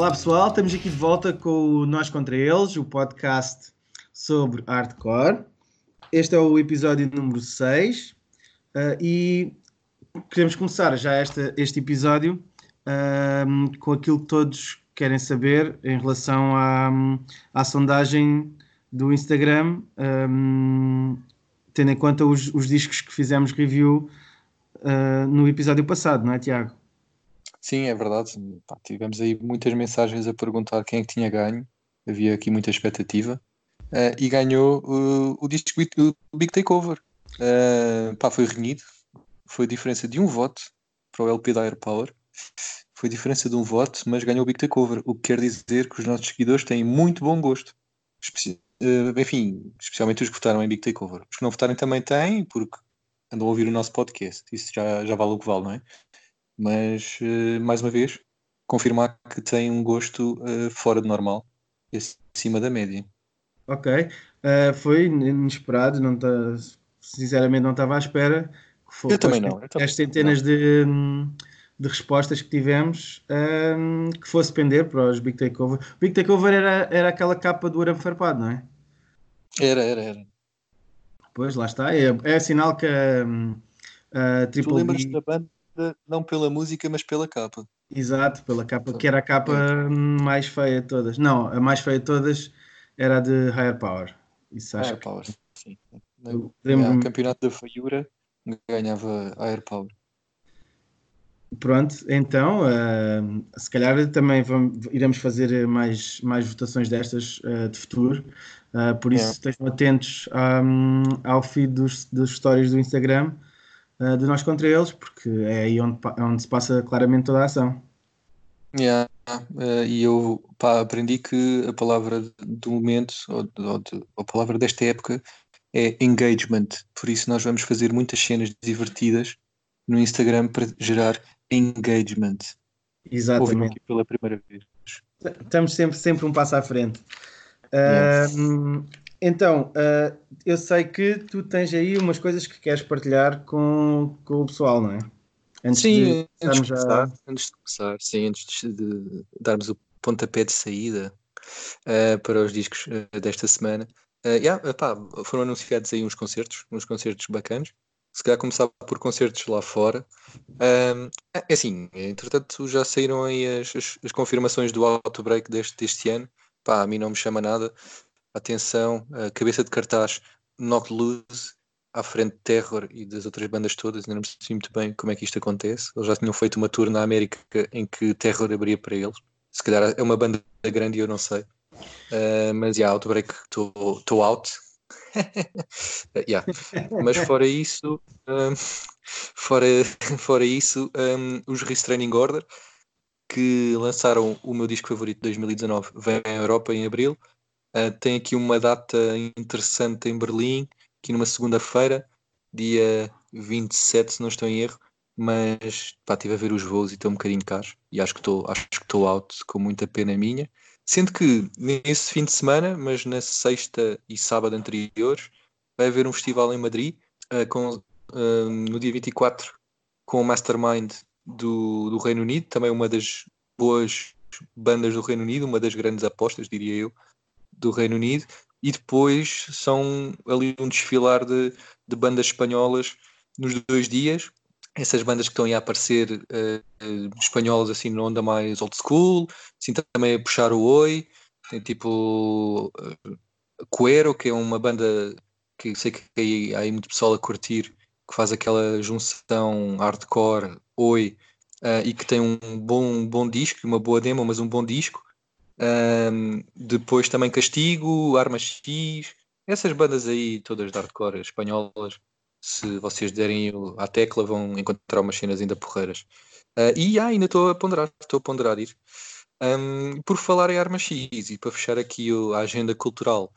Olá pessoal, estamos aqui de volta com o Nós Contra Eles, o podcast sobre hardcore. Este é o episódio número 6 uh, e queremos começar já esta, este episódio uh, com aquilo que todos querem saber em relação à, à sondagem do Instagram, um, tendo em conta os, os, discos que fizemos review uh, no episódio passado, não é, Tiago? Sim, é verdade. Pá, tivemos aí muitas mensagens a perguntar quem é que tinha ganho. Havia aqui muita expectativa. Uh, e ganhou uh, o disco o Big Takeover. Uh, pá, foi renhido. Foi diferença de um voto para o LP da Airpower. Foi diferença de um voto, mas ganhou o Big Takeover. O que quer dizer que os nossos seguidores têm muito bom gosto. Uh, enfim, especialmente os que votaram em Big Takeover. Os que não votarem também têm, porque andam a ouvir o nosso podcast. Isso já, já vale o que vale, não é? Mas uh, mais uma vez confirmar que tem um gosto uh, fora de normal, acima da média. Ok, uh, foi inesperado, não tá, sinceramente não estava à espera. eu também não. Eu as centenas. De, de respostas que tivemos um, que fosse pender para os Big Takeover. Big Takeover era, era aquela capa do Arame Farpado, não é? Era, era, era. Pois, lá está. É, é sinal que a, a Triple Tu lembras da banda não pela música, mas pela capa. Exato, pela capa, que era a capa mais feia de todas. Não, a mais feia de todas era a de Higher Power. Isso acho Higher Power, sim. No campeonato da Faiura ganhava Higher Power. Pronto, então, uh, se calhar também vamos, iremos fazer mais, mais votações destas uh, de futuro, uh, por isso yeah. estejam atentos um, ao feed dos, dos stories do Instagram, uh, de nós contra eles, porque é aí onde, onde se passa claramente toda a ação. Yeah. Uh, e eu pá, aprendi que a palavra do momento, ou, ou de, a palavra desta época, é engagement. Por isso, nós vamos fazer muitas cenas divertidas no Instagram para gerar engagement. Exatamente. aqui pela primeira vez. Estamos sempre, sempre um passo à frente. Uh, então, uh, eu sei que tu tens aí umas coisas que queres partilhar com, com o pessoal, não é? Antes sim, de antes, de começar, já... antes de começar, sim, antes de darmos o pontapé de saída uh, para os discos uh, desta semana. Uh, yeah, epá, foram anunciados aí uns concertos, uns concertos bacanas. Se calhar começar por concertos lá fora. é assim, entretanto já saíram aí as, as, as confirmações do Outbreak deste, deste ano. Pá, a mim não me chama nada atenção, a cabeça de cartaz Knock Loose, à frente de Terror e das outras bandas todas, ainda não percebi muito bem como é que isto acontece. Eles já tinham feito uma tour na América em que Terror abria para eles. Se calhar é uma banda grande e eu não sei. Uh, mas já, yeah, Outbreak, estou out. yeah. Mas fora isso, um, fora, fora isso, um, os Restraining Order, que lançaram o meu disco favorito de 2019, vem à Europa em abril. Uh, tem aqui uma data interessante em Berlim, aqui numa segunda-feira, dia 27, se não estou em erro, mas pá, estive a ver os voos e estou um bocadinho caro e acho que estou acho que estou out com muita pena minha. Sendo que nesse fim de semana, mas na sexta e sábado anteriores, vai haver um festival em Madrid uh, com, uh, no dia 24 com o Mastermind do, do Reino Unido, também uma das boas bandas do Reino Unido, uma das grandes apostas, diria eu, do Reino Unido, e depois são ali um desfilar de, de bandas espanholas nos dois dias. Essas bandas que estão aí a aparecer uh, espanholas assim na onda mais old school, assim também a puxar o oi, tem tipo uh, Cuero, que é uma banda que sei que aí, há aí muito pessoal a curtir, que faz aquela junção hardcore, oi, uh, e que tem um bom, bom disco, uma boa demo, mas um bom disco. Um, depois também Castigo, Arma X, essas bandas aí todas de hardcore espanholas, se vocês derem à tecla vão encontrar umas cenas ainda porreiras. Uh, e ah, ainda estou a ponderar, estou a ponderar ir. Um, por falar em Arma X e para fechar aqui o, a agenda cultural,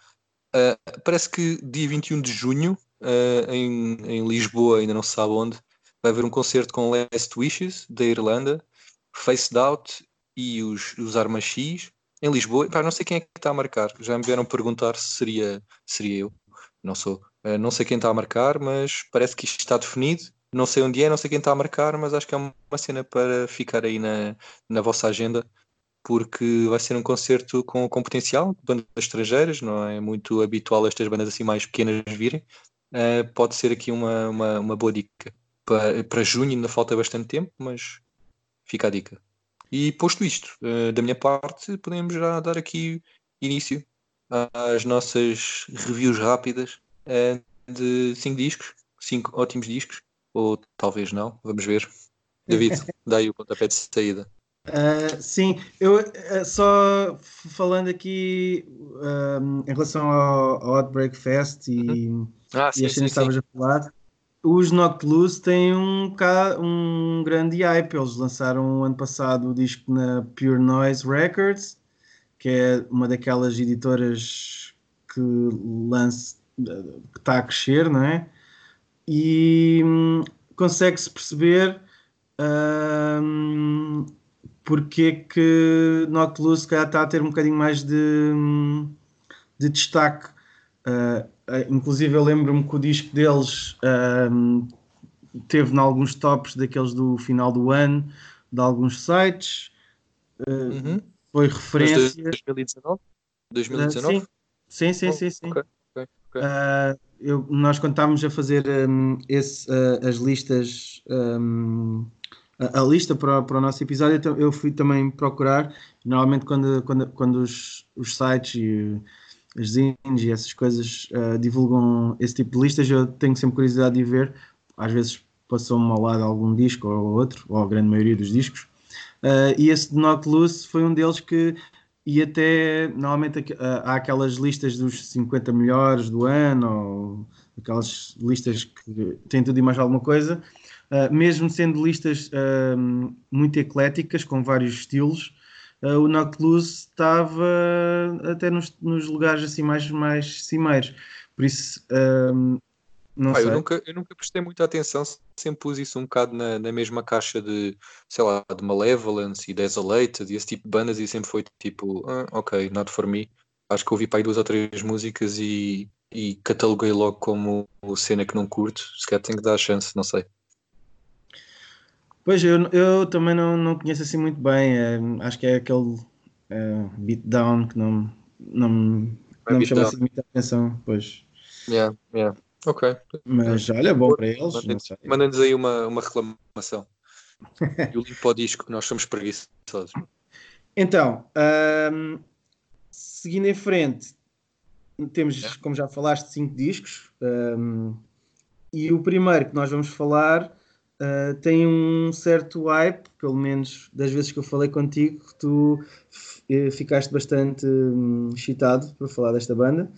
uh, parece que dia 21 de junho, uh, em, em Lisboa, ainda não se sabe onde, vai haver um concerto com Last Wishes, da Irlanda, Faced Out e os, os Arma X em Lisboa, pá, não sei quem é que está a marcar. Já me vieram perguntar se seria, seria eu. Não sou. Uh, não sei quem está a marcar, mas parece que isto está definido. Não sei onde é, não sei quem está a marcar, mas acho que é uma cena para ficar aí na, na vossa agenda porque vai ser um concerto com, com potencial, bandas estrangeiras, não é muito habitual estas bandas assim mais pequenas virem. Uh, pode ser aqui uma, uma, uma boa dica. Para, para junho ainda falta bastante tempo, mas fica a dica. E posto isto, uh, da minha parte, podemos já dar aqui início às nossas reviews rápidas uh, de cinco discos, cinco ótimos discos, ou talvez não, vamos ver. David, dá aí o pontapé de saída. Uh, sim, eu uh, só falando aqui um, em relação ao, ao Outbreak Fest e, uhum. ah, sim, e as cenas que estavas a falar, os Loose têm um, um grande hype. Eles lançaram ano passado o disco na Pure Noise Records, que é uma daquelas editoras que lança, que está a crescer, não é? E hum, consegue-se perceber. Hum, porque é que calhar está a ter um bocadinho mais de, de destaque. Uh, inclusive eu lembro-me que o disco deles uh, teve em alguns tops daqueles do final do ano, de alguns sites. Uh, uhum. Foi referência. 2019? 2019? sim, sim, sim. sim, sim. Okay, okay, okay. Eu, nós quando estávamos a fazer um, esse, as listas um, a, a lista para, para o nosso episódio, eu fui também procurar. Normalmente, quando, quando, quando os, os sites e as zines e essas coisas uh, divulgam esse tipo de listas, eu tenho sempre curiosidade de ver. Às vezes passou-me ao lado algum disco ou outro, ou a grande maioria dos discos. Uh, e esse de Knock Loose foi um deles que e até normalmente há aquelas listas dos 50 melhores do ano ou aquelas listas que têm tudo e mais alguma coisa mesmo sendo listas muito ecléticas, com vários estilos, uh, o Noctilus estava até nos, nos, lugares assim mais, mais cimeiros. Por isso, não ah, sei. Eu nunca, eu nunca prestei muita atenção, sempre pus isso um bocado na, na mesma caixa de, sei lá, de Malevolence e Desolated e esse tipo de bandas e sempre foi tipo, ah, ok, not for me. Acho que ouvi para aí duas ou três músicas e, e cataloguei logo como cena que não curto. Se calhar tenho que dar a chance, não sei. Pois, eu, eu também não, não conheço assim muito bem. É, acho que é aquele é, beatdown que não, não, não me chama assim muita atenção. Pois. Yeah, yeah. Ok. Mas olha, bom para eles. Mandem-nos aí uma, uma reclamação. e o link para o disco, que nós somos preguiçosos. Então, um, seguindo em frente, temos, como já falaste, cinco discos. Um, e o primeiro que nós vamos falar uh, tem um certo hype, pelo menos das vezes que eu falei contigo, tu uh, ficaste bastante um, excitado para falar desta banda.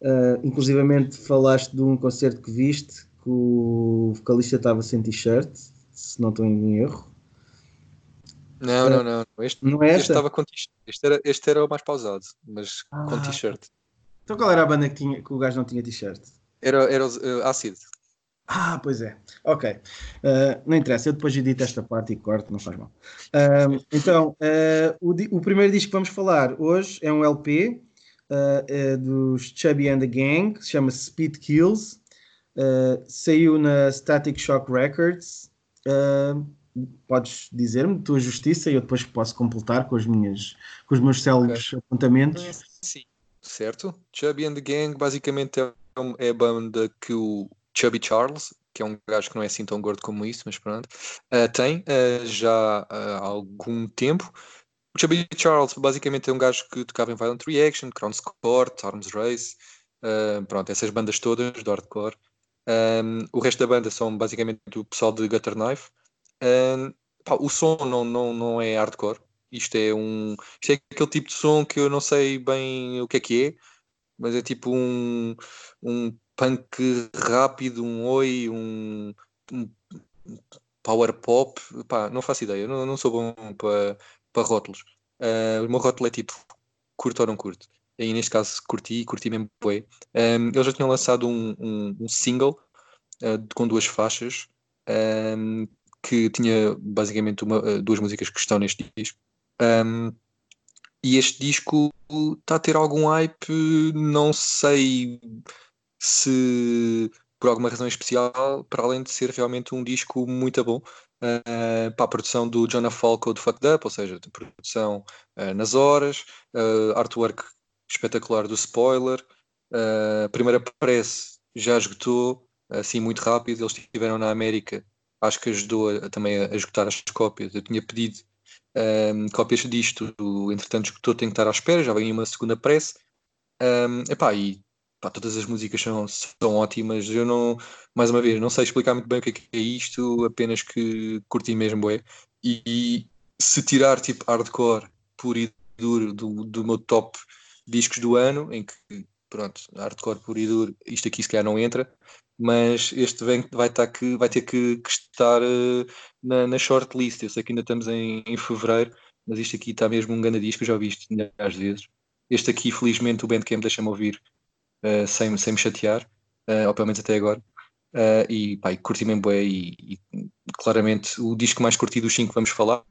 Uh, inclusivamente falaste de um concerto que viste que o vocalista estava sem t-shirt, se não estou em erro. Não, não, não. Este, não é este estava com t-shirt. Este era, este era o mais pausado, mas ah, com t-shirt. Então qual era a banda que, tinha, que o gajo não tinha t-shirt? Era, era o uh, Acid. Ah, pois é. Ok. Uh, não interessa, eu depois edito esta parte e corto, não faz mal. Uh, então, uh, o, o, primeiro disco que vamos falar hoje é um LP é dos Chubby and the Gang, que se chama Speed Kills. saiu na Static Shock Records. podes dizer-me tua justiça e eu depois posso completar com, as minhas, com os meus célebres okay. apontamentos. Sim, certo. Chubby and the Gang basicamente é, é a banda que o Chubby Charles, que é um gajo que não é assim tão gordo como isso, mas pronto, uh, tem uh, já uh, há algum tempo. O Chubby Charles basicamente é um gajo que tocava em Violent Reaction, Crown's Court, Arms Race, pronto, essas bandas todas do hardcore. Um, o resto da banda são basicamente o pessoal de Gutter Knife. Um, pá, o som não, não, não é hardcore. Isto é um. Isto é aquele tipo de som que eu não sei bem o que é que é, mas é tipo um, um punk rápido, um oi, um, um power pop, pá, não faço ideia, não, não sou bom para, para rótulos. Uh, o meu rótulo é tipo curto ou não curto. E neste caso curti, curti mesmo bem. Um, eles já tinham lançado um, um, um single uh, com duas faixas que tinha basicamente uma, uh, duas músicas que estão neste disco. e este disco está a ter algum hype, não sei se por alguma razão especial, para além de ser realmente um disco muito bom. Uh, para a produção do Jonah Falco de Fucked Up, ou seja, de produção uh, nas horas, uh, artwork espetacular do spoiler, a primeira press já esgotou assim muito rápido, eles estiveram na América, acho que ajudou a, também a, esgotar as cópias, eu tinha pedido um, cópias disto, entretanto esgotou, tenho que estar à espera, já vem uma segunda press, um, epá, e pá, todas as músicas são, são ótimas. Eu não, mais uma vez, não sei explicar muito bem o que é, é isto, apenas que curti mesmo, é. E, e, se tirar tipo hardcore puro e duro do, do meu top discos do ano, em que pronto, hardcore puro e duro, isto aqui se calhar não entra, mas este vem, vai, estar que, vai ter que, que estar uh, na, na shortlist. Eu sei que ainda estamos em, em fevereiro, mas isto aqui está mesmo um grande disco, já vi isto milhares de vezes. Este aqui, felizmente, o Bandcamp deixa-me ouvir uh, sem, sem me chatear, uh, ou pelo menos até agora. Uh, e pá, curti mesmo bem e, e, claramente o disco mais curtido dos 5 vamos falar.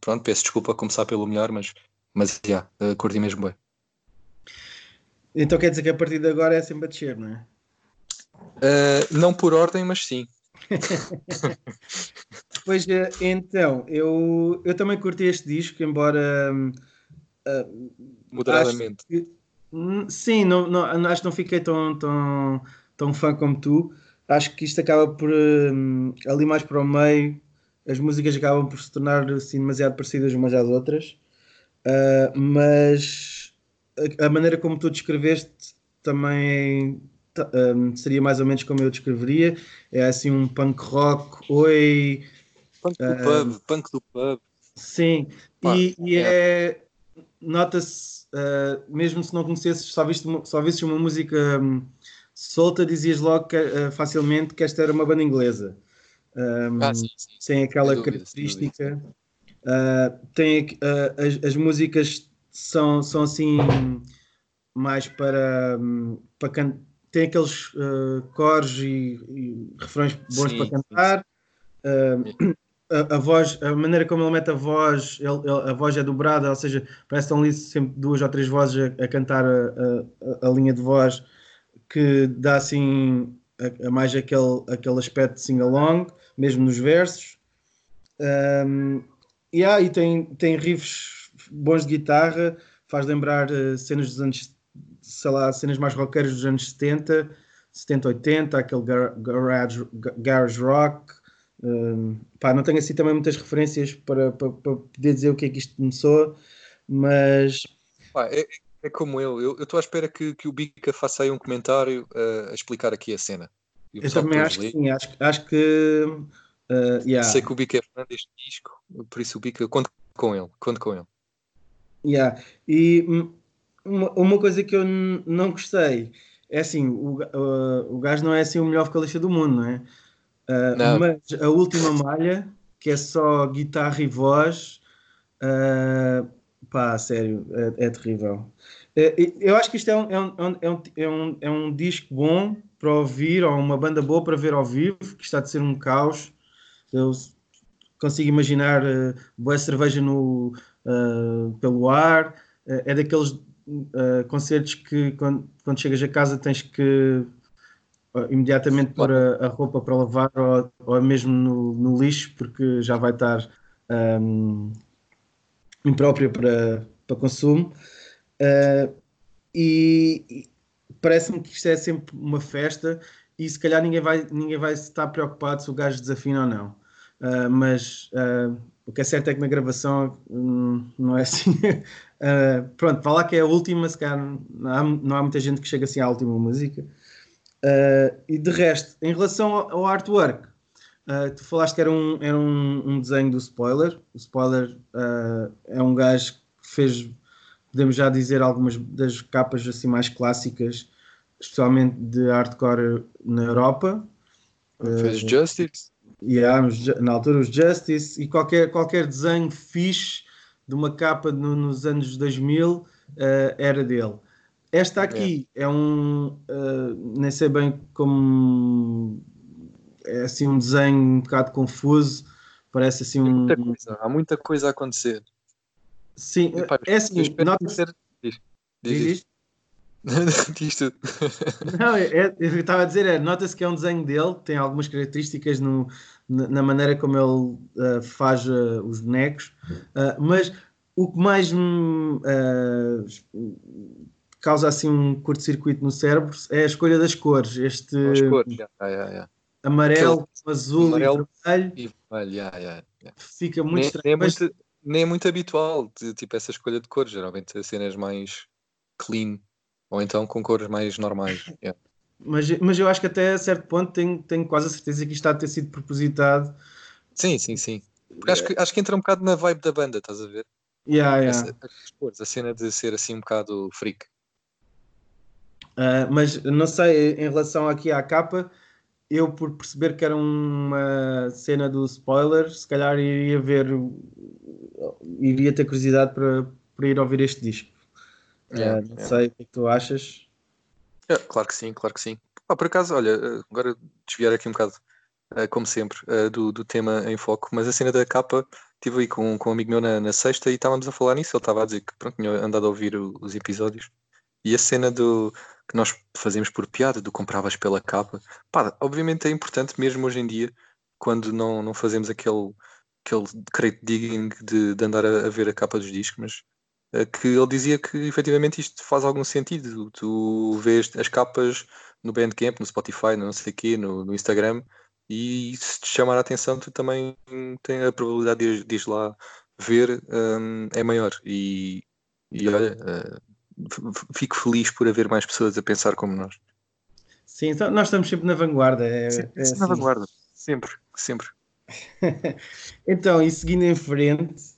Pronto, peço desculpa a começar pelo melhor, mas, mas já, yeah, curti mesmo bem. Então quer dizer que a partir de agora é sempre a descer, não é? Uh, não por ordem, mas sim. pois então, eu, eu também curti este disco, embora uh, moderadamente. Que, hum, sim, não, não, acho que não fiquei tão, tão, tão fã como tu. Acho que isto acaba por um, ali mais para o meio, as músicas acabam por se tornar assim demasiado parecidas umas às outras. Uh, mas a, maneira como tu descreveste também um, seria mais ou menos como eu descreveria. É assim um punk rock, oi. Punk do uh, pub, punk do pub. Sim, Pá, e, e, é. é nota-se, uh, mesmo se não conhecesses, só, viste, só visses uma música um, solta, dizias logo que, uh, facilmente que esta era uma banda inglesa. Um, ah, sim, sim. Tem aquela dúvida, característica. Uh, tem as, as músicas são, são assim mais para, para can... tem aqueles cores e, e, refrões bons sim, para cantar. A, a, voz, a maneira como ele mete a voz, ele, ele, a voz é dobrada, ou seja, parece que estão ali sempre duas ou três vozes a, a cantar a, a, linha de voz que dá assim a, mais aquele, aquele aspecto de sing-along, mesmo nos versos. Um, yeah, e tem, tem riffs bons de guitarra, faz lembrar uh, cenas dos anos, sei lá, cenas mais rockeiras dos anos 70, 70, 80, aquele gar garage, garage rock. Pá, não tenho assim também muitas referências para, para, para, poder dizer o que é que isto começou, mas. Pá, é, é, como eu, eu estou à espera que, que o Bica faça aí um comentário uh, a explicar aqui a cena. Eu também acho que sim, acho, acho que. Uh, yeah. Sei que o Bica é fã deste disco, por isso o Bica, conto com ele, conto com ele. Yeah. E uma, uma coisa que eu não gostei é assim: o, uh, o gajo não é assim o melhor vocalista do mundo, não é? Uh. Mas a última malha, que é só guitarra e voz, uh, pá, sério, é, é terrível. Uh, eu acho que isto é um, é, um, é, um, é, um, é um disco bom para ouvir, ou uma banda boa para ver ao vivo, que está a ser um caos. Eu consigo imaginar uh, boa cerveja no, uh, pelo ar. Uh, é daqueles uh, concertos que quando, quando, chegas a casa tens que imediatamente pôr a, a, roupa para lavar ou, ou mesmo no, no, lixo porque já vai estar um, imprópria para, para consumo. e, e parece-me que isto é sempre uma festa e se calhar ninguém vai, ninguém vai estar preocupado se o gajo desafina ou não. Uh, mas uh, o que é certo é que na gravação hum, não é assim. uh, pronto, vá lá que é a última, se calhar não há, não há muita gente que chega assim à última música. Uh, e de resto, em relação ao, ao artwork, uh, tu falaste que era um, era um, um desenho do spoiler. O spoiler é um gajo que fez, podemos já dizer, algumas das capas assim mais clássicas, especialmente de hardcore na Europa. Fez Justice? Yeah, na altura os Justice e qualquer, qualquer desenho fixe de uma capa no, nos anos 2000 uh, eh, era dele. Esta aqui é, é um, uh, nem sei bem como, é assim um desenho um bocado confuso, parece assim um... Muita coisa, há muita coisa a acontecer. Sim, Epá, é assim, nota ser... diz, diz, diz. Diz tudo. Não, é, é, eu estava a dizer, é, nota-se que é um desenho dele, tem algumas características no, na maneira como ele uh, faz uh, os bonecos, mas o que mais me causa assim um curto-circuito no cérebro é a escolha das cores. Este As cores, yeah, yeah, yeah. amarelo, Aquele azul amarelo e vermelho, vermelho fica muito nem, estranho. Nem é muito, nem é muito habitual, tipo, essa escolha de cores. Geralmente cenas mais clean ou então com cores mais normais. Mas, mas eu acho que até a certo ponto tenho, tenho quase a certeza que isto está a ter sido propositado. Sim, sim, sim. Porque acho, que, acho que entra um bocado na vibe da banda, estás a ver? Yeah, yeah. Essa, a cena de ser assim um bocado freak. Uh, mas não sei, em relação aqui à capa, eu por perceber que era uma cena do spoiler, se calhar iria ver, iria ter curiosidade para, para ir ouvir este disco. Yeah, uh, não yeah. sei o que, é que tu achas. É, claro que sim, claro que sim. Ah, por acaso, olha, agora desviar aqui um bocado, uh, como sempre, do, do tema em foco, mas a cena da capa, estive aí com, com um amigo meu na, na sexta e estávamos a falar nisso. Ele estava a dizer que pronto, tinha andado a ouvir os episódios e a cena do que nós fazemos por piada, do compravas pela capa, pá, obviamente é importante mesmo hoje em dia, quando não, não fazemos aquele, aquele crate digging de, de andar a, a ver a capa dos discos, mas eh, que ele dizia que efetivamente isto faz algum sentido. Tu vês as capas no Bandcamp, no Spotify, no não sei quê, no, no, Instagram, e se te chamar a atenção, tu também tens a probabilidade de, de ir lá ver um, é maior. E, e olha, uh, fico feliz por haver mais pessoas a pensar como nós. Sim, então nós estamos sempre na vanguarda. É, Sim, é assim. na vanguarda, sempre, sempre. então, e seguindo em frente,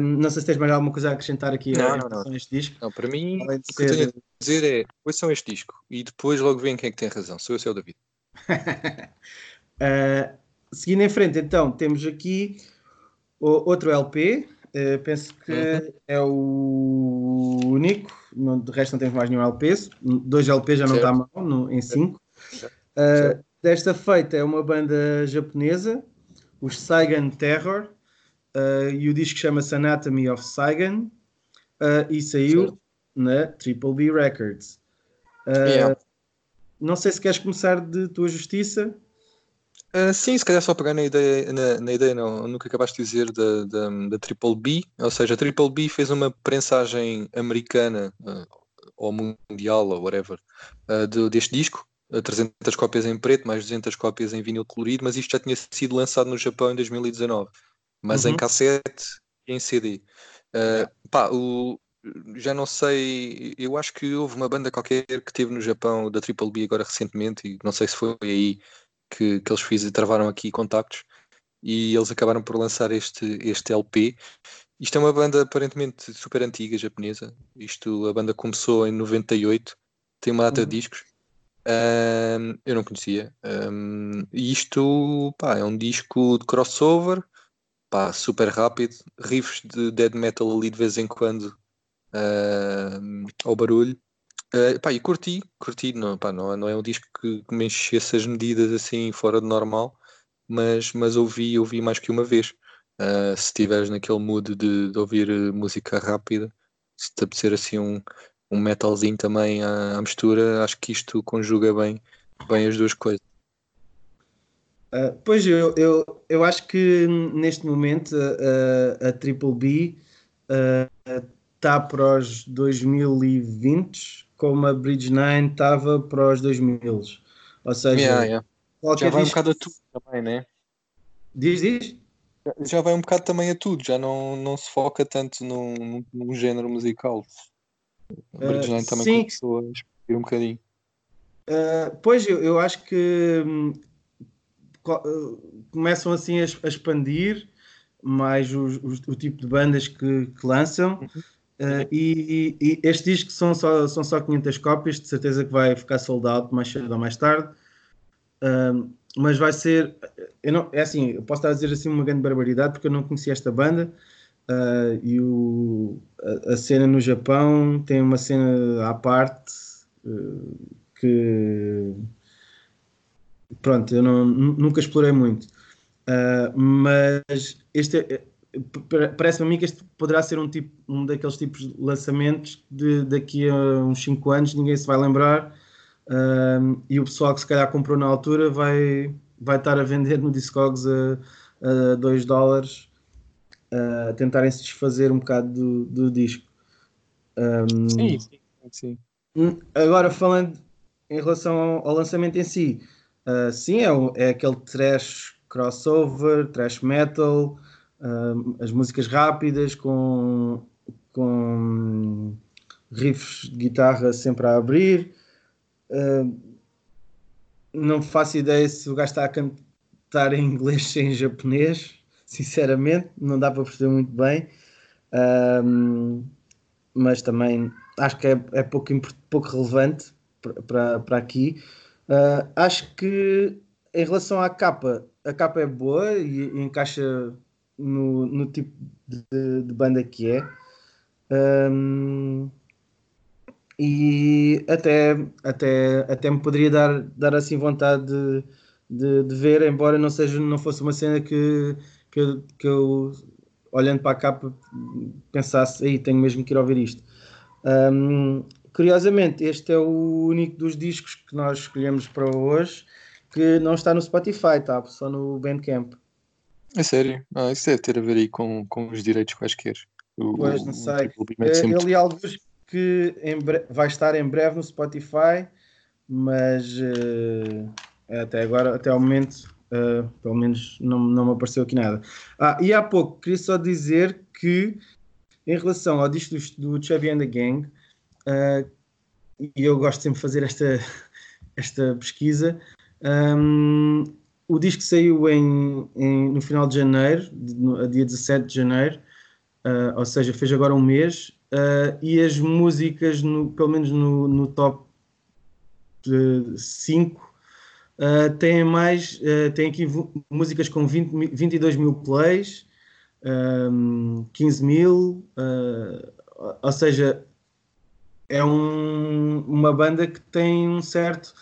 não sei se tens mais alguma coisa a acrescentar aqui não, não, não. este disco. Não, para mim, o que ser... eu tenho a dizer é: ouçam este disco e depois logo veem quem é que tem razão. Sou eu, seu David. uh, seguindo em frente, então, temos aqui o, outro LP. Uh, penso que uhum. é o único. Não, de resto, não temos mais nenhum LP. Dois LP já não está mal no, em cinco. Uh, desta feita é uma banda japonesa, os Saigon Terror uh, e o disco chama-se Anatomy of Saigon uh, e saiu certo. na Triple B Records. Yeah. Não sei se queres começar de tua justiça. Uh, sim, se calhar só pegar na ideia, na, na ideia não, no que acabaste de dizer da, da, da, Triple B, ou seja, a Triple B fez uma prensagem americana uh, ou mundial ou whatever uh, de, deste disco, 300 cópias em preto, mais 200 cópias em vinil colorido, mas isto já tinha sido lançado no Japão em 2019 mas uhum. em cassete e em CD. Uh, pá, o, já não sei, eu acho que houve uma banda qualquer que teve no Japão da Triple B agora recentemente, e não sei se foi aí que, que eles fizeram, travaram aqui contactos e eles acabaram por lançar este, este LP. Isto é uma banda aparentemente super antiga japonesa. Isto a banda começou em 98, tem uma data uhum. de discos. Um, eu não conhecia. Um, isto pá, é um disco de crossover pá, super rápido, riffs de dead metal ali de vez em quando uh, ao barulho. Uh, pá, e curti, curti, não, pá, não, não é um disco que, que me enchesse as medidas assim fora de normal, mas, mas ouvi, ouvi mais que uma vez. Uh, se estiveres naquele mood de, de, ouvir música rápida, se te apetecer assim um, um metalzinho também à, à mistura, acho que isto conjuga bem, bem as duas coisas. Uh, pois eu, eu, eu acho que neste momento a, Triple B está para os 2020 como a Bridge 9 estava para os 2000. Ou seja, yeah, yeah. já vai um bocado a tudo também, né? Diz, diz? Já vai um bocado também a tudo, já não, não se foca tanto num, num género musical. A Bridge 9 uh, também sim. começou a expandir um bocadinho. Uh, pois eu, eu acho que hum, eh, começam assim a, a expandir mais os, os, o tipo de bandas que, que lançam. Uhum. Uh, e, e, este disco são só, são só 500 cópias, de certeza que vai ficar soldado mais cedo ou mais tarde. Uh, mas vai ser. Eu não, é assim, eu posso estar a dizer assim uma grande barbaridade porque eu não conhecia esta banda. Uh, e o, a, a, cena no Japão tem uma cena à parte que pronto, eu não, nunca explorei muito. Mas este é, parece-me a mim que este poderá ser um, tipo, um daqueles tipos de lançamentos de daqui a uns 5 anos, ninguém se vai lembrar. Um, e o pessoal que se calhar comprou na altura vai, vai estar a vender no Discogs a 2 dólares a tentarem se desfazer um bocado do, do disco. Um, sim, sim, sim. Hum, agora falando em relação ao, ao lançamento em si, uh, sim, é, é aquele trash crossover, trash metal, uh, as músicas rápidas com, com riffs de guitarra sempre a abrir. Uh, não faço ideia se o gajo está a cantar em inglês sem japonês, sinceramente, não dá para perceber muito bem. Mas também acho que é, é pouco, pouco relevante para, para aqui. Uh, acho que em relação à capa, a capa é boa e, e encaixa no, no tipo de, de, banda que é. Um, e até, até, até me poderia dar, dar assim vontade de, de, de ver, embora não, seja, não fosse uma cena que, que, eu, que eu, olhando para a capa, pensasse, aí tenho mesmo que ir ouvir isto. Um, curiosamente, este é o único dos discos que nós escolhemos para hoje que não está no Spotify, tá? Só no Bandcamp. É sério? Ah, isso deve ter a ver aí com, com os direitos quaisquer. O, pois, não sei. Tipo, eu li alguns que vai estar em breve no Spotify, mas uh, até agora, até ao momento, uh, pelo menos não, não me apareceu aqui nada. Ah, e há pouco, queria só dizer que em relação ao disco do, do Chevy and the Gang, uh, e eu gosto sempre de fazer esta, esta pesquisa, um, o disco saiu em, em, no final de janeiro, no, dia 17 de janeiro, uh, ou seja, fez agora um mês, uh, e as músicas, no, pelo menos no, no top 5, uh, têm mais, têm aqui músicas com 20, 22 mil plays, um, 15 mil, ou seja, é um, uma banda que tem um certo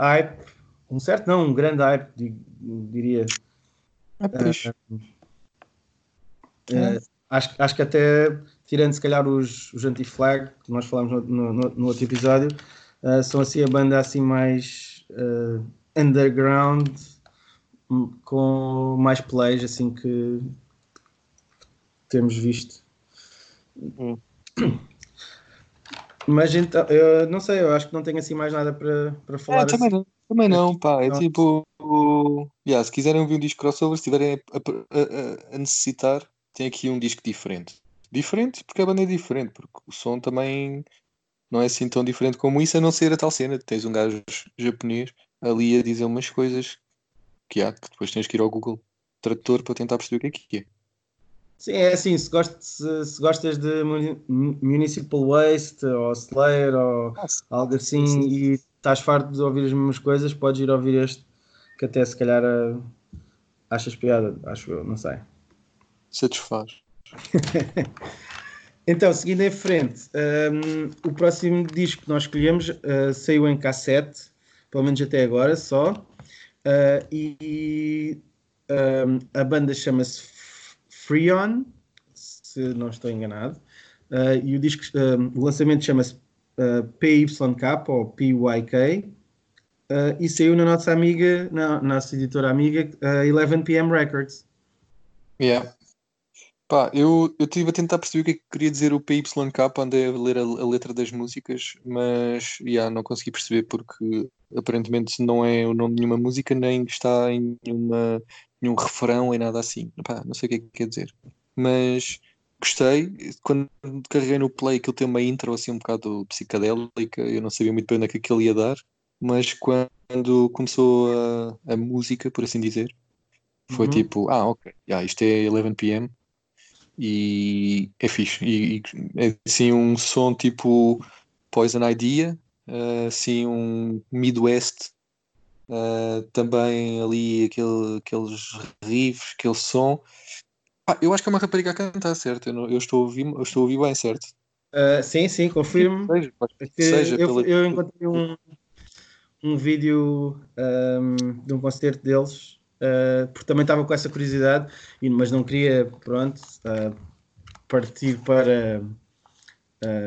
hype, um certo não, um grande hype, diria. É por isso. Uh, acho, acho que até, tirando se calhar os, os anti-flag, que nós falámos no, no, no outro episódio, uh, são assim a banda assim mais uh, underground, com mais plays assim que temos visto. Hum. Mas então, eu não sei, eu acho que não tenho assim mais nada para, para falar. É, também assim. não, também não, pá. É tipo, yeah, se quiserem ouvir um disco crossover, se estiverem a, a, a, necessitar, tem aqui um disco diferente. Diferente porque a banda é diferente, porque o som também não é assim tão diferente como isso, a não ser a tal cena. Tens um gajo japonês ali a dizer umas coisas que há, que depois tens que ir ao Google Tradutor para tentar perceber o que é que é. Sim, é assim, se, gostas, se, se gostas de Municipal Waste ou Slayer ou Nossa, algo assim sim, sim. e estás farto de ouvir as mesmas coisas, podes ir ouvir este que até se calhar uh, achas piada, acho eu, não sei. Satisfaz. então, seguindo em frente, um, o próximo disco que nós escolhemos uh, saiu em cassete, pelo menos até agora só, uh, e um, a banda chama-se Freon, se não estou enganado, e o disco, o lançamento chama-se PYK ou PYK, Uh, e saiu na nossa amiga, na, nossa editora amiga, uh, 11pm Records. Yeah. Pá, eu estive a tentar perceber o que é que queria dizer o PYK, andei a ler a, a letra das músicas, mas yeah, não consegui perceber porque aparentemente não é o nome de nenhuma música, nem está em nenhuma, nenhum refrão, nem nada assim. Pá, não sei o que é que quer dizer. Mas gostei. Quando carreguei no play, aquilo tem uma intro assim um bocado psicadélica, eu não sabia muito bem onde é que aquilo ia dar, mas quando começou a, a música, por assim dizer, foi uhum. tipo, ah, ok, yeah, isto é 11pm e é fixe. E, e é assim um som tipo Poison Idea, uh, assim um Midwest, uh, também ali aquele, aqueles riffs, aquele som. Ah, eu acho que é uma rapariga a cantar, certo? Eu, não, eu, estou, a ouvir, eu estou a ouvir bem, certo? Uh, sim, sim, confirmo. Seja, seja eu, pela... eu encontrei um, um vídeo um, de um concerto deles uh, porque também estava com essa curiosidade, mas não queria, pronto, uh, partir para.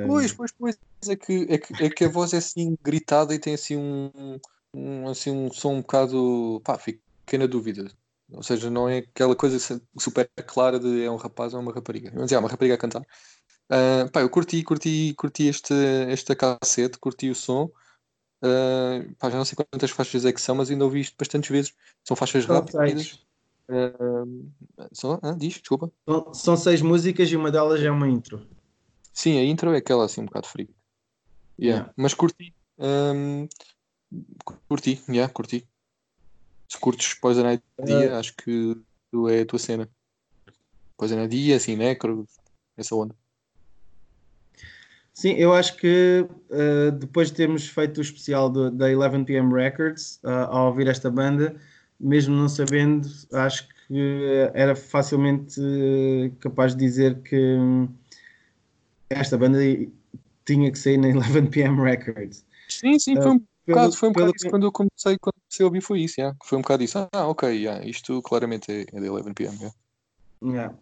Pois, pois, pois. É que, é, que, é que a voz é assim gritada e tem assim um, um, assim, um som um bocado. pá, fiquei na dúvida. Ou seja, não é aquela coisa super clara de é um rapaz ou uma rapariga. Vamos dizer, é uma rapariga a cantar. Uh, pá, eu curti, curti, curti este, este cassete, curti o som. Uh, pá, já não sei quantas faixas é que são, mas ainda ouvi isto bastantes vezes. São faixas são rápidas. Uh, só, ah, diz, desculpa. São, são, seis músicas e uma delas é uma intro. Sim, a intro é aquela assim um bocado fria. Yeah. yeah. Mas curti. Um, curti, yeah, curti. Se curtes Poison Idea, uh, acho que é a tua cena. Poison Idea, assim, Necro, essa onda. Sim, eu acho que uh, depois de termos feito o especial do, da 11pm Records, uh, ao ouvir esta banda, mesmo não sabendo, acho que era facilmente uh, capaz de dizer que esta banda tinha que sair na 11pm Records. Sim, sim, foi um bocado, foi um bocado isso quando eu comecei, comecei a ouvir foi isso, yeah. foi um bocado isso, ah, ok, yeah, isto claramente é, é da 11pm. Yeah.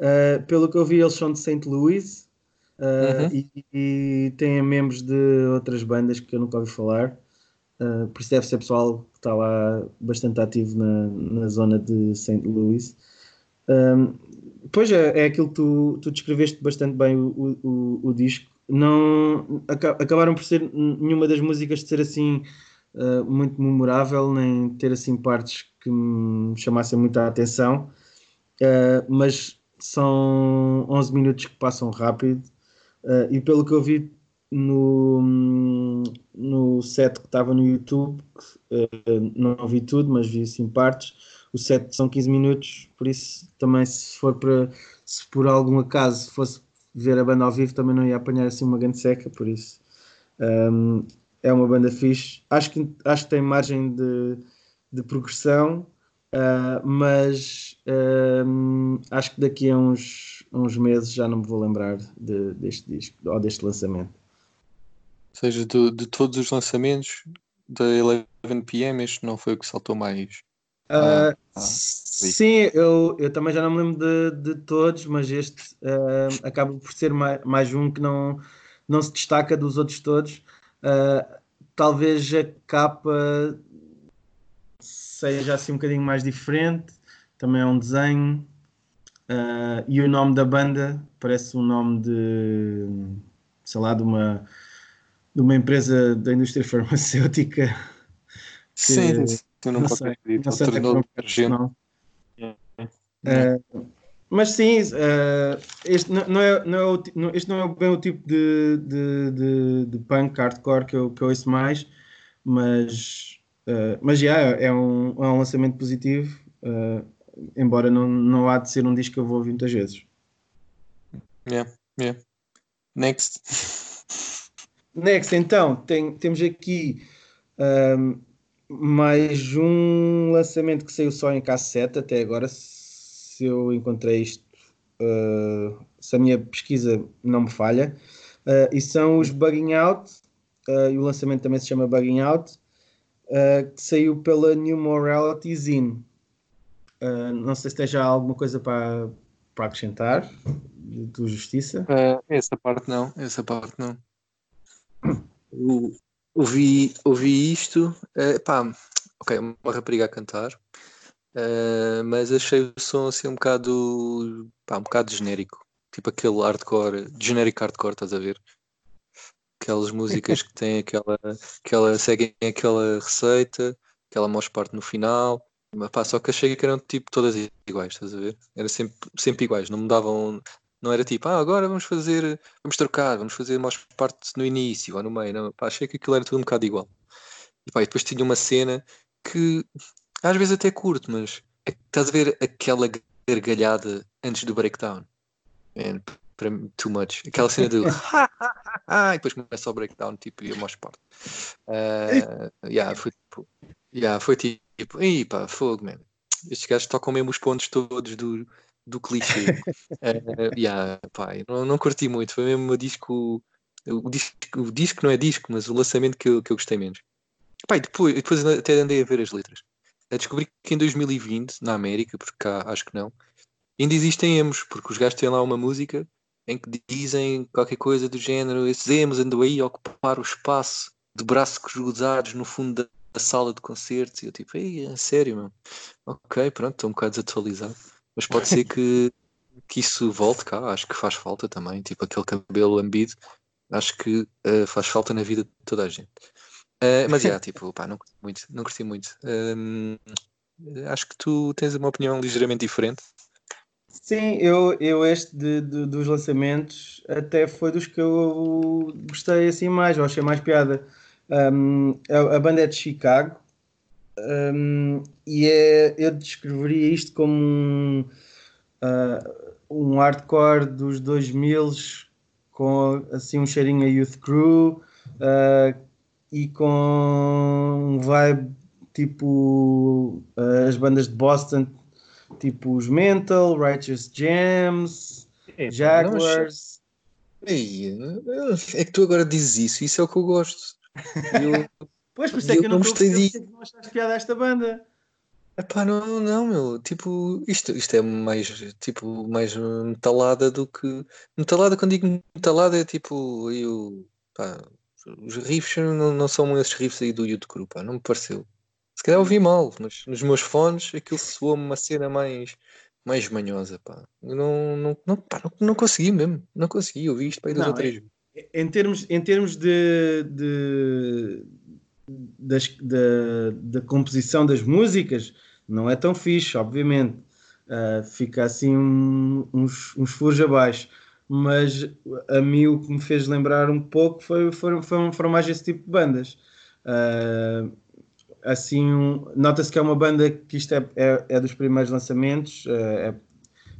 Yeah. pelo que eu vi, eles são de St. Louis, Uh, uhum. e, e tem membros de outras bandas que eu nunca ouvi falar. Uh, por isso deve ser pessoal que está lá bastante ativo na, na zona de St. Louis. Um, pois é, é aquilo que tu, tu descreveste bastante bem o, o, o disco. Não acabaram por ser nenhuma das músicas de ser assim uh, muito memorável, nem ter assim partes que me chamassem muita atenção, uh, mas são 11 minutos que passam rápido Uh, e pelo que eu vi no, no set que estava no YouTube, não vi tudo, mas vi assim partes. O set são 15 minutos, por isso também se for para se por algum acaso fosse ver a banda ao vivo também não ia apanhar assim uma grande seca, por isso um, é uma banda fixe. Acho que, acho que tem margem de, de progressão, uh, mas um, acho que daqui a uns uns meses já não me vou lembrar de, deste disco ou deste lançamento. Ou seja, de, de todos os lançamentos da 11pm, este não foi o que saltou mais. Uh, ah, sim, eu, eu também já não me lembro de, de todos, mas este uh, acaba por ser mais, mais um que não, não se destaca dos outros todos. Uh, talvez a capa seja assim um bocadinho mais diferente, também é um desenho. Uh, e o nome da banda parece um nome de, sei lá, de uma, de uma empresa da indústria farmacêutica. Que, sim, tu não, não sei, não sei é não. Uh, mas sim, uh, este, não, não é, não é o, não, este não é bem o tipo de, de, de, de punk hardcore que eu, que eu ouço mais, mas, uh, mas já é, é, um, é um lançamento positivo. Uh, embora não, não há de ser um disco que eu vou ouvir muitas vezes. Yeah, yeah. Next. Next, então, tem, temos aqui um, mais um lançamento que saiu só em cassete até agora. Se eu encontrei isto, uh, se a minha pesquisa não me falha, uh, e são os Bugging Out, uh, e o lançamento também se chama Bugging Out, que saiu pela New Morality Zine. Não sei se tem já alguma coisa para, para acrescentar do Justiça. Essa parte não, essa parte não. ouvi, ouvi isto, uh, pá, ok, uma rapariga a cantar, uh, mas achei o som assim um bocado, pá, um bocado genérico, tipo aquele hardcore, genérico hardcore, estás a ver? Aquelas músicas que têm aquela, aquela, seguem aquela receita, aquela maior parte no final, mas pá, só que achei que eram tipo todas iguais, estás a ver? Era sempre, sempre iguais, não mudavam. Não era tipo, ah, agora vamos fazer, vamos trocar, vamos fazer mais parte no início ou no meio. Não, pá, achei que aquilo era tudo um bocado igual. E, pá, e depois tinha uma cena que às vezes até curto, mas estás a ver aquela gargalhada antes do breakdown? Man, para mim, too much. Aquela cena do e depois começa o breakdown, tipo, e a maior parte. Uh, yeah, foi tipo, yeah, foi tipo aí pá, fogo, mano. Estes gajos tocam mesmo os pontos todos do, do clichê. uh, yeah, pá, não, não curti muito. Foi mesmo o disco, o disco. O disco não é disco, mas o lançamento que eu, que eu gostei menos. Pá, e depois, depois até andei a ver as letras. Descobri que em 2020, na América, porque cá acho que não, ainda existem emos, porque os gajos têm lá uma música em que dizem qualquer coisa do género, esses emos andam aí a ocupar o espaço de braços cruzados no fundo da sala de concertos. E eu tipo, ei, é sério, mano. Ok, pronto, estou um bocado desatualizado. Mas pode ser que, que isso volte cá, acho que faz falta também, tipo aquele cabelo lambido, acho que uh, faz falta na vida de toda a gente. Uh, mas é, yeah, tipo, pá, não curti muito, não curti muito. Um, acho que tu tens uma opinião ligeiramente diferente. Sim, eu, eu este de, de, dos lançamentos até foi dos que eu gostei assim mais, eu achei mais piada. Um, a, a, banda é de Chicago um, e é, eu descreveria isto como um, uh, um hardcore dos 2000 com assim um cheirinho a Youth Crew uh, e com um vibe tipo uh, as bandas de Boston tipo os Mental, Righteous Gems, é, Jaguars. É que tu agora dizes isso, isso é o que eu gosto. Eu, pois, por isso é que eu não gostei de. Não achaste piada esta banda. Epá, não, não, meu, tipo, isto, isto é mais, tipo, mais metalada do que, metalada, quando digo metalada é tipo, eu, pá, os riffs não, não são esses riffs aí do YouTube, pá, não me pareceu. Se calhar ouvi mal, mas nos meus fones aquilo soou-me uma cena mais, mais manhosa, pá. Eu não, não, não, pá, não, não consegui mesmo, não consegui, ouvi isto para aí duas ou três vezes em termos, em termos de, de das, da, da, composição das músicas, não é tão fixe, obviamente. Uh, fica assim um, uns, uns furos abaixo. Mas a mim o que me fez lembrar um pouco foi, foi, foi, foram mais esse tipo de bandas. Uh, assim, um, nota-se que é uma banda que isto é, é, é dos primeiros lançamentos. Uh, é,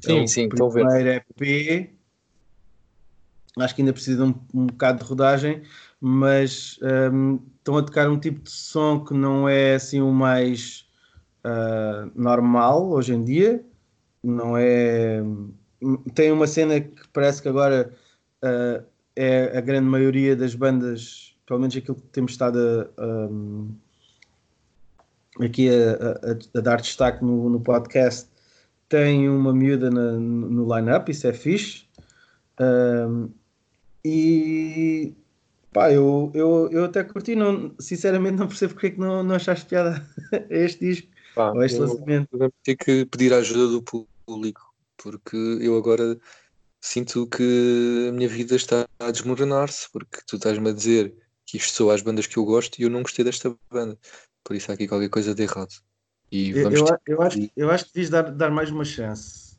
sim, é sim, ver. EP acho que ainda precisa de um, um bocado de rodagem, mas um, estão a tocar um tipo de som que não é assim o mais uh, normal hoje em dia. Não é. Tem uma cena que parece que agora uh, é a grande maioria das bandas, pelo menos aquilo que temos estado a, um, aqui a, a, a, dar destaque no, no podcast, tem uma miúda na, no line-up, isso é fixe. Um, e pá, eu, eu, eu até curti, não, sinceramente não percebo porque é que não, não achaste piada a este disco pá, ou este lançamento. Vamos ter que pedir a ajuda do público, porque eu agora sinto que a minha vida está a desmoronar-se, porque tu estás-me a dizer que isto são as bandas que eu gosto e eu não gostei desta banda. Por isso há aqui qualquer coisa de errado. E vamos eu, eu, eu acho, eu acho que devias dar, dar mais uma chance.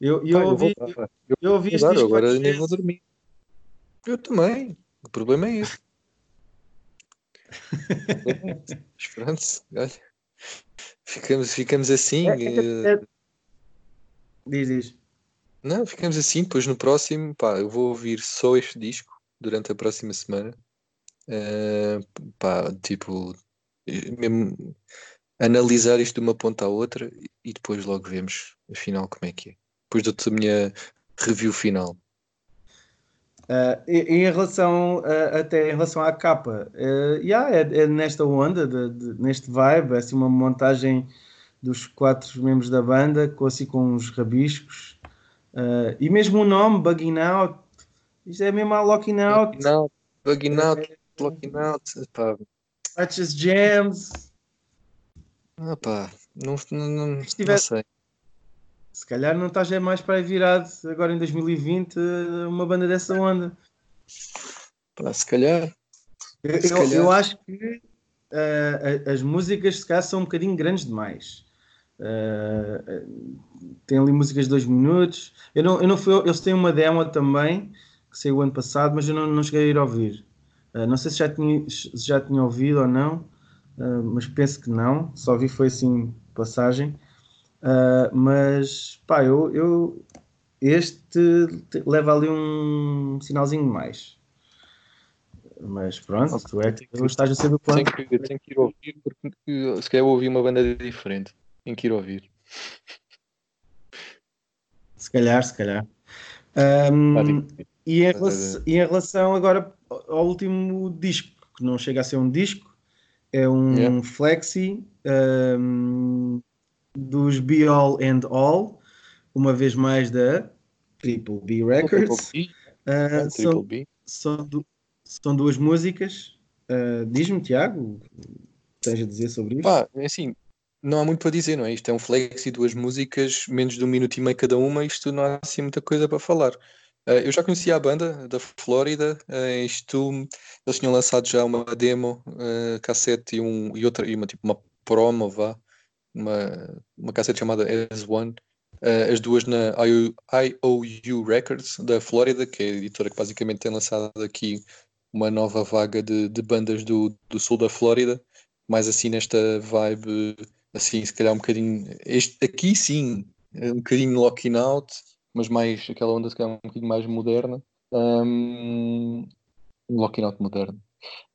Eu, eu, ouvi, eu, vou, eu, eu ouvi este disco agora nem vou dormir. Eu também. O problema é esse. Pronto, olha. Ficamos, ficamos assim. É, é, é... Eh, diz, diz. Não, ficamos assim, depois no próximo, pá, eu vou ouvir só este disco durante a próxima semana. Uh, pá, tipo, mesmo analisar isto de uma ponta à outra e depois logo vemos afinal como é que é. Depois dou-te a minha review final. Uh, em relação uh, até em relação à capa, uh, yeah, é, é nesta onda, de, de, neste vibe, é assim uma montagem dos quatro membros da banda, com assim com uns rabiscos, uh, e mesmo o nome, Bugging Out, isto é mesmo a Locking Out. Bugging Out, Locking Out, pá. Patches Jams. Ah pá, não, não, não, não sei se calhar não estás mais para virado agora em 2020 uma banda dessa onda. Pá, se calhar. Eu, calhar. eu acho que uh, as músicas se calhar são um bocadinho grandes demais. Uh, tem ali músicas de dois minutos. Eu não, eu não fui, eles têm uma demo também que saiu ano passado, mas eu não, não cheguei a ir ouvir. Uh, não sei se já tinha, se já tinha ouvido ou não, uh, mas penso que não. Só vi foi assim passagem. Mas pá, eu, eu este leva ali um sinalzinho mais. Mas pronto, okay. tu é que estás a ser do plano. Tenho que, tenho que ir ouvir porque se calhar ouvi uma banda diferente. Tenho que ir ouvir. Se calhar, se calhar. Um, e, em relação, e em relação agora ao último disco, que não chega a ser um disco, É um yeah. flexi um, dos Be All and All, uma vez mais da Triple B Records. Triple B. Uh, são, B. São, são, duas músicas. Uh, Diz-me, Tiago, tens a dizer sobre isto? Pá, é assim, não há muito para dizer, não é? Isto é um flex e duas músicas, menos de um minuto e meio cada uma, isto não há assim muita coisa para falar. Uh, eu já conhecia a banda da Flórida, uh, isto, eles tinham lançado já uma demo, uh, cassete e, um, e outra, e uma, tipo, uma promo, vá, uma, uma cassete chamada As One, as duas na IOU Records da Flórida, que é a editora que basicamente tem lançado aqui uma nova vaga de, de bandas do, do sul da Flórida, mais assim nesta vibe assim, se calhar um bocadinho. Este, aqui sim, um bocadinho locking out, mas mais aquela onda se calhar um bocadinho mais moderna. Um, locking out moderno.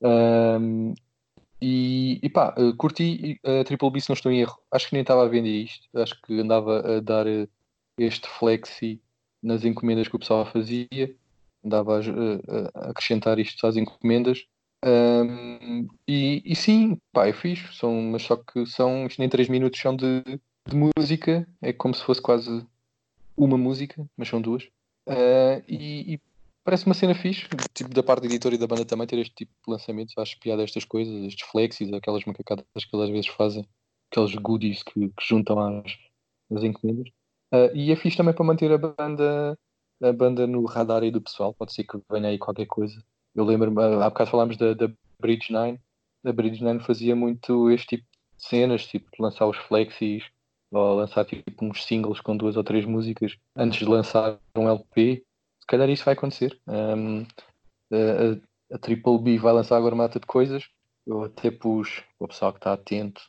Um, e, e pá, uh, curti a uh, Triple B se não estou em erro. Acho que nem estava a vender isto. Acho que andava a dar uh, este flexi nas encomendas que o pessoal fazia. Andava a, a acrescentar isto às encomendas. Um, e, e, sim, pá, é fixe, são, mas só que são, nem 3 minutos são de, de, música, é como se fosse quase uma música, mas são duas. Uh, e, e, parece uma cena fixe, tipo da parte da editora e da banda também ter este tipo de lançamentos, acho piada estas coisas, estes flexis, aquelas macacadas que eles às vezes fazem, aqueles goodies que, que juntam às, às encomendas. Uh, e é fixe também para manter a banda, a banda no radar aí do pessoal, pode ser que venha aí qualquer coisa eu lembro-me, há bocado falámos da, da Bridge 9, a Bridge 9 fazia muito este tipo de cenas, tipo lançar os flexis ou lançar tipo uns singles com duas ou três músicas antes de lançar um LP. Se calhar isso vai acontecer. Um, a, a, Triple B vai lançar agora uma mata de coisas. Eu até pus, o pessoal que está atento,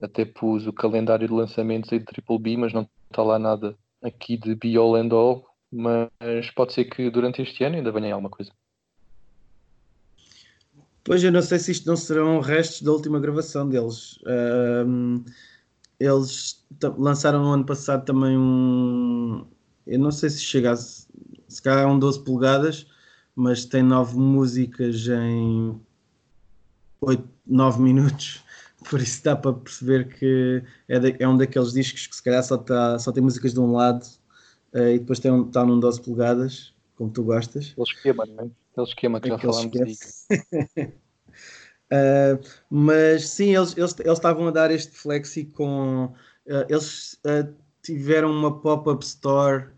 até pus o calendário de lançamentos aí de Triple B, mas não está lá nada aqui de Be All and All. Mas pode ser que durante este ano ainda venha alguma coisa. Pois eu não sei se isto não serão restos da última gravação deles. Um, eles lançaram no ano passado também um. Eu não sei se chega a. Se calhar um 12 polegadas, mas tem nove músicas em 8, 9 minutos. Por isso dá para perceber que é, de, é um daqueles discos que se calhar só, tá, só tem músicas de um lado uh, e depois tem um, está num 12 polegadas, como tu gostas. Aquele esquema, não é? Aquele esquema que já falámos uh, mas sim, eles, eles, eles estavam a dar este flexi com. Uh, eles uh, tiveram uma pop-up store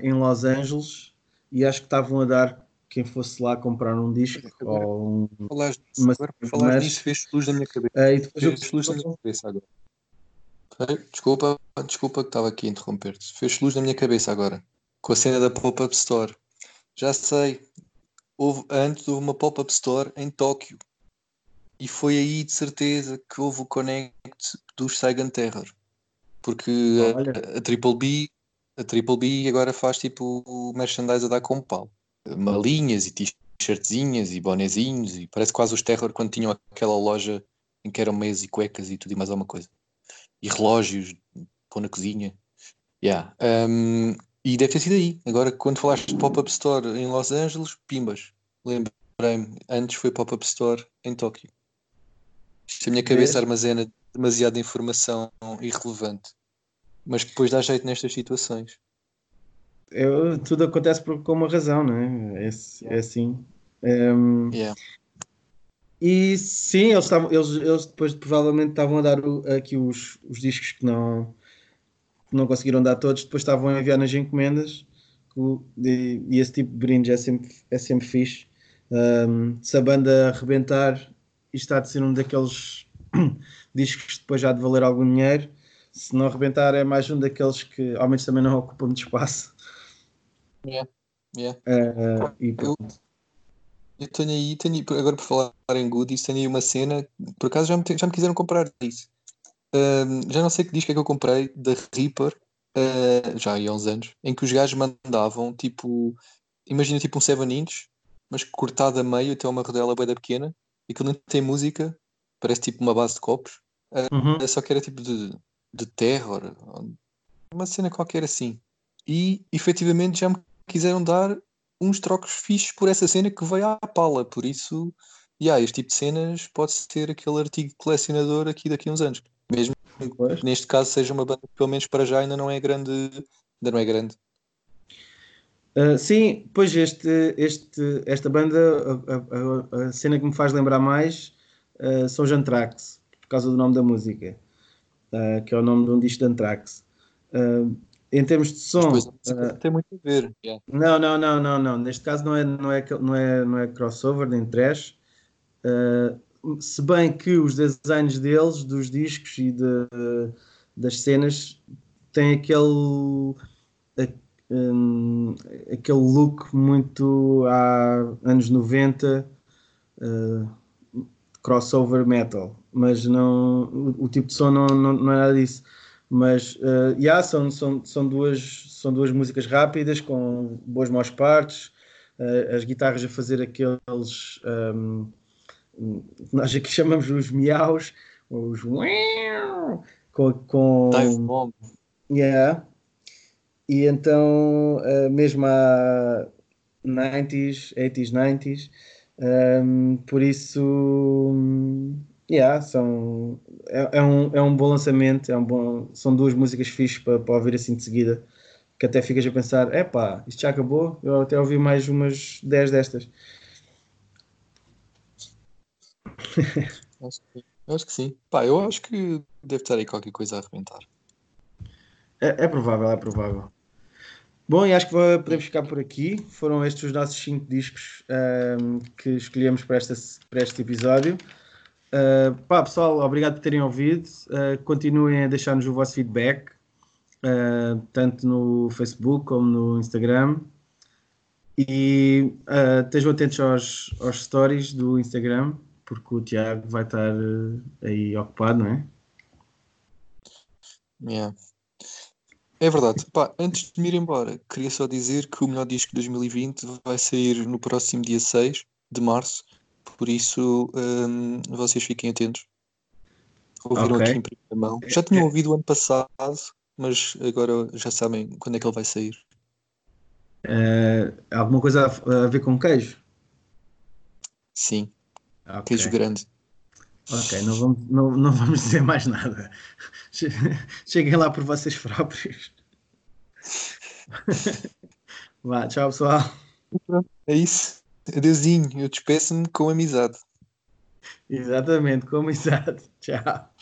em Los Angeles e acho que estavam a dar quem fosse lá comprar um disco agora, ou um, falaste, uma, agora, fez luz na minha cabeça. Uh, fez luz na minha cabeça agora. Desculpa, desculpa que estava aqui a interromper-te. Fez luz na minha cabeça agora. Com a cena da pop-up store. Já sei, houve, antes houve uma pop-up store em Tóquio. E foi aí de certeza que houve o connect dos Saigon Terror. Porque a, a, Triple B a Triple B agora faz tipo o merchandise a dar com pau. Malinhas e t-shirtzinhas e bonezinhos e parece quase os Terror quando tinham aquela loja em que eram meias e cuecas e tudo e mais alguma coisa. E relógios, pôr na cozinha. Yeah. Um, e deve ter sido aí. Agora, quando falaste de pop-up store em Los Angeles, pimbas. Lembrei-me. Antes foi pop-up store em Tóquio. Isto a minha cabeça é. armazena demasiada informação irrelevante. Mas que depois dá jeito nestas situações. Eu, tudo acontece por, com uma razão, não é? É, é assim. Um, yeah. E sim, eles, estavam, eles, eles depois provavelmente estavam a dar o, aqui os, os discos que não, não conseguiram dar todos, depois estavam a enviar nas encomendas e, esse tipo de brinde é sempre, é sempre fixe. Um, se a banda arrebentar, isto está de ser um daqueles discos que depois já de valer algum dinheiro. Se não arrebentar, é mais um daqueles que ao menos também não ocupa muito espaço. Yeah. Yeah. Uh, e eu, eu tenho aí, tenho, agora por falar em goodies, tenho aí uma cena, por acaso já me, já me quiseram comprar já não sei que disco é que eu comprei da Reaper, uh, já há uns anos, em que os gajos mandavam tipo, imagina tipo um 7 inch, mas cortado a meio até uma rodela bem pequena, e que não tem música, parece tipo uma base de copos, uh, uhum. só que era tipo de, de terror, uma cena qualquer assim. E efetivamente já me quiseram dar uns trocos fixos por essa cena que veio à pala, por isso e ah, este tipo de cenas pode ser aquele artigo colecionador aqui daqui a uns anos. Que neste caso seja uma banda que pelo menos para já ainda não é grande. Ainda não é grande. Uh, sim, pois este, este, esta banda, a, a, a, cena que me faz lembrar mais uh, são os Anthrax, por causa do nome da música, uh, que é o nome de um disco de Anthrax. em termos de som. tem muito a ver. Yeah. Não, não, não, não, não. Neste caso não é, não é, não é, não é crossover nem trash. Se bem que os designs deles, dos discos e de, das cenas, têm aquele um, aquele look muito há anos 90 uh, crossover metal, mas não o, o, tipo de som não, não, não, é nada disso. Mas uh, yeah, são, são, são, duas, são duas músicas rápidas com boas mãos partes, uh, as guitarras a fazer aqueles um, nós aqui chamamos os miaus, os com, com Dive bomb. Yeah, e então, uh, mesmo há 90s, 80s, 90s, um, por isso, yeah, são, é, é, um, é um bom lançamento, é um bom, são duas músicas fixas para, para ouvir assim de seguida, que até ficas a pensar, epá, isto já acabou, eu até ouvi mais umas 10 destas. acho, que, acho que sim. Pá, eu acho que deve estar aí qualquer coisa a arrebentar. É, é provável, é provável. Bom, e acho que podemos ficar por aqui. Foram estes os nossos cinco discos um, ehm, que escolhemos para, esta, para este episódio. Uh, pá, pessoal, obrigado por terem ouvido. Uh, continuem a deixar-nos o vosso feedback, uh, tanto no Facebook como no Instagram. E estejam atentos aos, aos stories do Instagram, porque o Tiago vai estar aí ocupado, não é? Yeah. É verdade. Pá, antes de me ir embora, queria só dizer que o melhor disco de 2020 vai sair no próximo dia 6 de março. Por isso, hum, vocês fiquem atentos. Ouviram okay. aqui em primeira mão. Já tinham ouvido o ano passado, mas agora já sabem quando é que ele vai sair. Uh, alguma coisa a, a, ver com queijo? Sim. Okay. Queijo grande. Ok, não vamos, não, não vamos dizer mais nada. Cheguem lá por vocês próprios. Vá, tchau pessoal. É isso. Adeusinho, eu despeço-me com amizade. Exatamente, com amizade. Tchau.